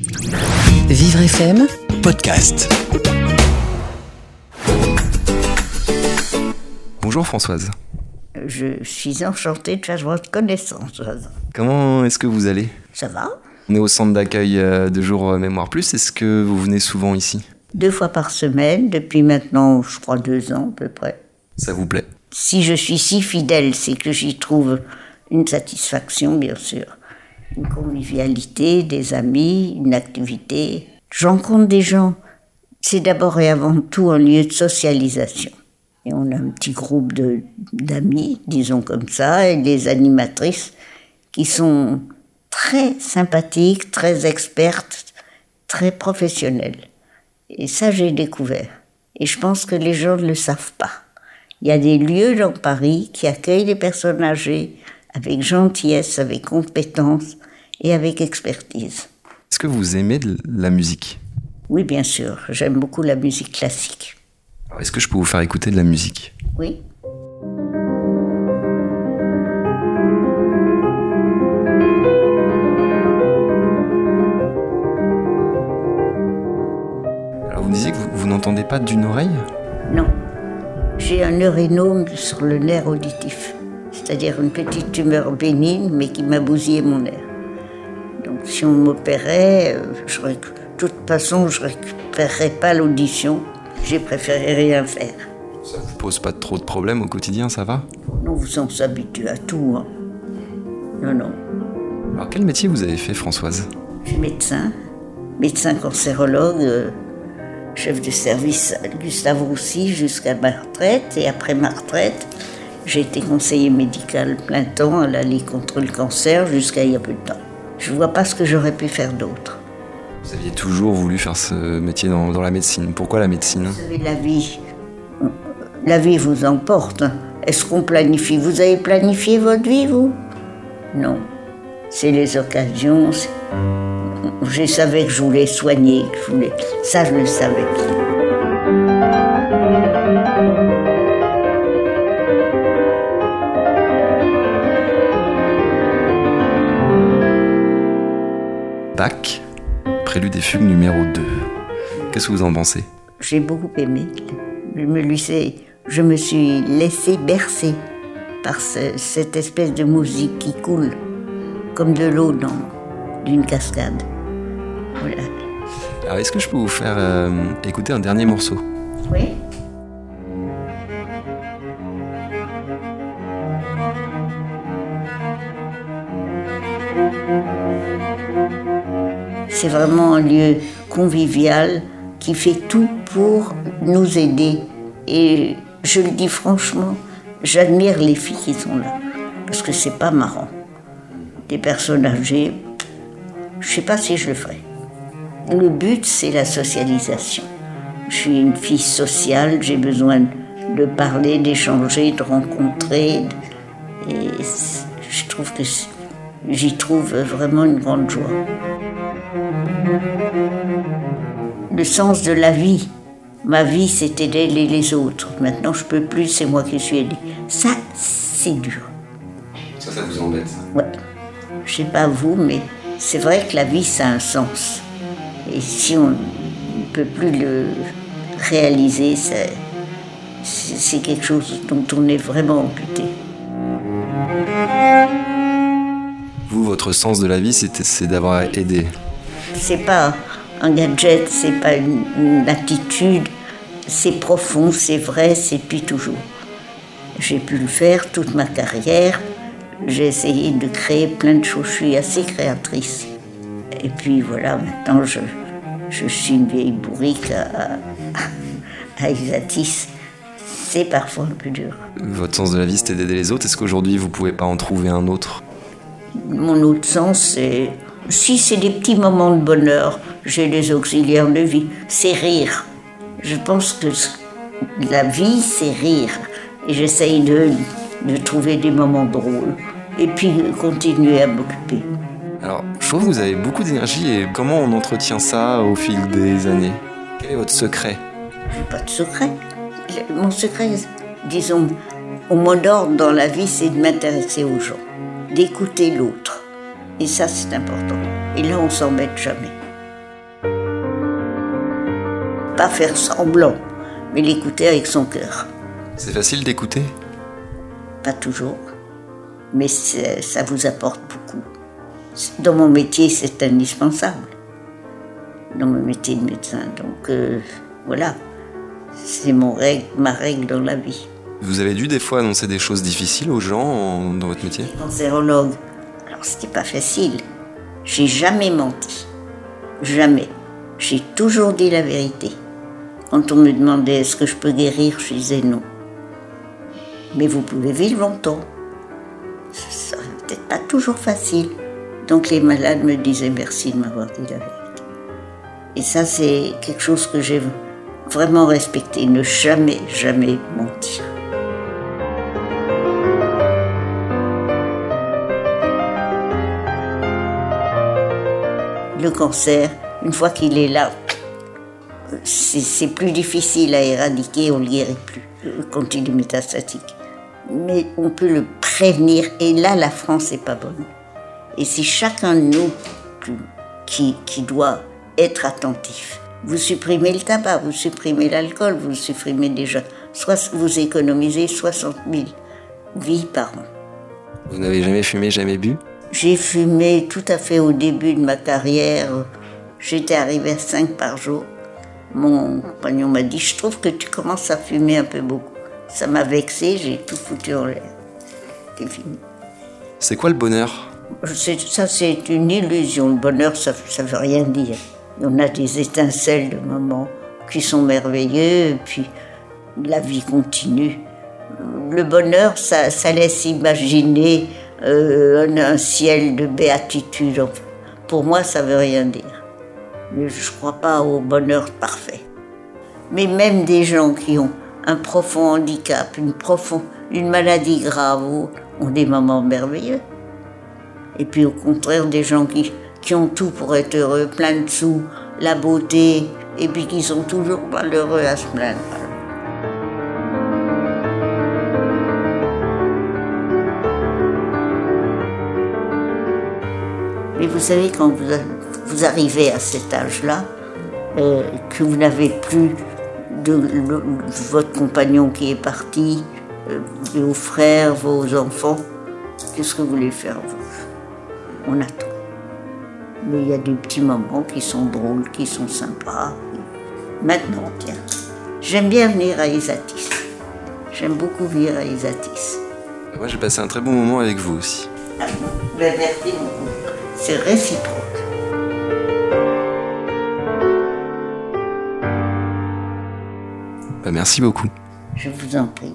Vivre FM, podcast. Bonjour Françoise. Je suis enchantée de faire votre connaissance. Comment est-ce que vous allez? Ça va? On est au centre d'accueil euh, de jour euh, Mémoire Plus. Est-ce que vous venez souvent ici? Deux fois par semaine, depuis maintenant, je crois, deux ans à peu près. Ça vous plaît? Si je suis si fidèle, c'est que j'y trouve une satisfaction, bien sûr. Une convivialité, des amis, une activité. Je rencontre des gens. C'est d'abord et avant tout un lieu de socialisation. Et on a un petit groupe d'amis, disons comme ça, et des animatrices qui sont très sympathiques, très expertes, très professionnelles. Et ça, j'ai découvert. Et je pense que les gens ne le savent pas. Il y a des lieux dans Paris qui accueillent les personnes âgées avec gentillesse, avec compétence et avec expertise. Est-ce que vous aimez de la musique? Oui, bien sûr, j'aime beaucoup la musique classique. Est-ce que je peux vous faire écouter de la musique? Oui. Alors vous me disiez que vous, vous n'entendez pas d'une oreille? Non. J'ai un neurinome sur le nerf auditif, c'est-à-dire une petite tumeur bénigne, mais qui m'a bousillé mon nerf. Donc si on m'opérait, euh, de toute façon, je récupérerais pas l'audition. J'ai préféré rien faire. Ça vous pose pas trop de problèmes au quotidien, ça va? Non, vous on s'habitue à tout. hein. Non, non. Alors quel métier vous avez fait Françoise? Je suis médecin, médecin cancérologue, euh, chef de service à Gustave Roussy jusqu'à ma retraite. Et après ma retraite, j'ai été conseiller médical plein temps à la Ligue contre le cancer jusqu'à il y a peu de temps. Je vois pas ce que j'aurais pu faire d'autre. Vous aviez toujours voulu faire ce métier dans, dans la médecine. Pourquoi la médecine Vous savez, la vie, la vie vous emporte. Est-ce qu'on planifie? Vous avez planifié votre vie, vous? Non. C'est les occasions. Je savais que je voulais soigner, que je voulais. Ça, je le savais. Bach, prélude des fugues numéro 2. Qu'est-ce que vous en pensez? J'ai beaucoup aimé. Je me, laissais- je me suis laissé bercer par ce- cette espèce de musique qui coule comme de l'eau dans d'une cascade. Voilà. Alors est-ce que je peux vous faire euh, écouter un dernier morceau? Oui. C'est vraiment un lieu convivial qui fait tout pour nous aider. Et je le dis franchement, j'admire les filles qui sont là. Parce que c'est pas marrant. Des personnes âgées, je sais pas si je le ferais. Le but, c'est la socialisation. Je suis une fille sociale, j'ai besoin de parler, d'échanger, de rencontrer. Et je trouve que j'y trouve vraiment une grande joie. Le sens de la vie. Ma vie, c'était d'aider les autres. Maintenant, je peux plus, c'est moi qui suis aidée. Ça, c'est dur. Ça, ça vous embête Ouais. Je sais pas vous, mais c'est vrai que la vie, ça a un sens. Et si on ne peut plus le réaliser, c'est quelque chose dont on est vraiment amputé. Vous, votre sens de la vie, c'est c'est d'avoir aidé. C'est pas un gadget, c'est pas une, une attitude, c'est profond, c'est vrai, c'est depuis toujours. J'ai pu le faire toute ma carrière. J'ai essayé de créer plein de choses. Je suis assez créatrice. Et puis voilà, maintenant je, je suis une vieille bourrique à, à, à Isatis. C'est parfois un peu dur. Votre sens de la vie, c'était d'aider les autres. Est-ce qu'aujourd'hui, vous pouvez pas en trouver un autre? Mon autre sens, c'est. Si c'est des petits moments de bonheur, j'ai des auxiliaires de vie, c'est rire. Je pense que la vie, c'est rire. Et j'essaye de, de trouver des moments drôles. Et puis continuer à m'occuper. Alors, je trouve que vous avez beaucoup d'énergie et comment on entretient ça au fil des années? Quel est votre secret? J'ai pas de secret. Mon secret, disons, au mot d'ordre dans la vie, c'est de m'intéresser aux gens, d'écouter l'autre. Et ça, c'est important. Et là, on s'embête jamais. pas faire semblant, mais l'écouter avec son cœur. C'est facile d'écouter? Pas toujours, mais ça vous apporte beaucoup. Dans mon métier, c'est indispensable. Dans mon métier de médecin. Donc euh, voilà, c'est mon règle, ma règle dans la vie. Vous avez dû des fois annoncer des choses difficiles aux gens dans votre métier? Cancérologue. Alors c'était pas facile. J'ai jamais menti. Jamais. J'ai toujours dit la vérité. Quand on me demandait est-ce que je peux guérir, je disais non. Mais vous pouvez vivre longtemps. Ça peut-être pas toujours facile. Donc les malades me disaient merci de m'avoir dit la vérité. Et ça, c'est quelque chose que j'ai vraiment respecté, ne jamais, jamais mentir. Le cancer, une fois qu'il est là, c'est plus difficile à éradiquer, on ne le guérit plus quand il est métastatique. Mais on peut le prévenir, et là, la France n'est pas bonne. Et c'est chacun de nous qui, qui doit être attentif. Vous supprimez le tabac, vous supprimez l'alcool, vous supprimez déjà, soit vous économisez 60 000 vies par an. Vous n'avez jamais fumé, jamais bu? J'ai fumé tout à fait au début de ma carrière. J'étais arrivée à 5 par jour. Mon compagnon m'a dit, je trouve que tu commences à fumer un peu beaucoup. Ça m'a vexé, j'ai tout foutu en l'air. C'est fini. C'est quoi le bonheur? Ça, c'est une illusion. Le bonheur, ça ne veut rien dire. On a des étincelles de moments qui sont merveilleux, et puis la vie continue. Le bonheur, ça, ça laisse imaginer euh, un, ciel de béatitude. Pour moi, ça veut rien dire. Je ne crois pas au bonheur parfait. Mais même des gens qui ont un profond handicap, une maladie grave, ont des moments merveilleux. Et puis au contraire, des gens qui, qui ont tout pour être heureux, plein de sous, la beauté, et puis qui sont toujours malheureux à se plaindre. Mais vous savez, quand vous, vous arrivez à cet âge-là, euh, que vous n'avez plus de, votre compagnon qui est parti, euh, vos frères, vos enfants, qu'est-ce que vous voulez faire vous? On attend. Mais il y a des petits moments qui sont drôles, qui sont sympas. Maintenant, tiens, j'aime bien venir à Isatis. J'aime beaucoup venir à Isatis. Moi, j'ai passé un très bon moment avec vous aussi. Ah, ben, merci beaucoup. C'est réciproque. Ben, merci beaucoup. Je vous en prie.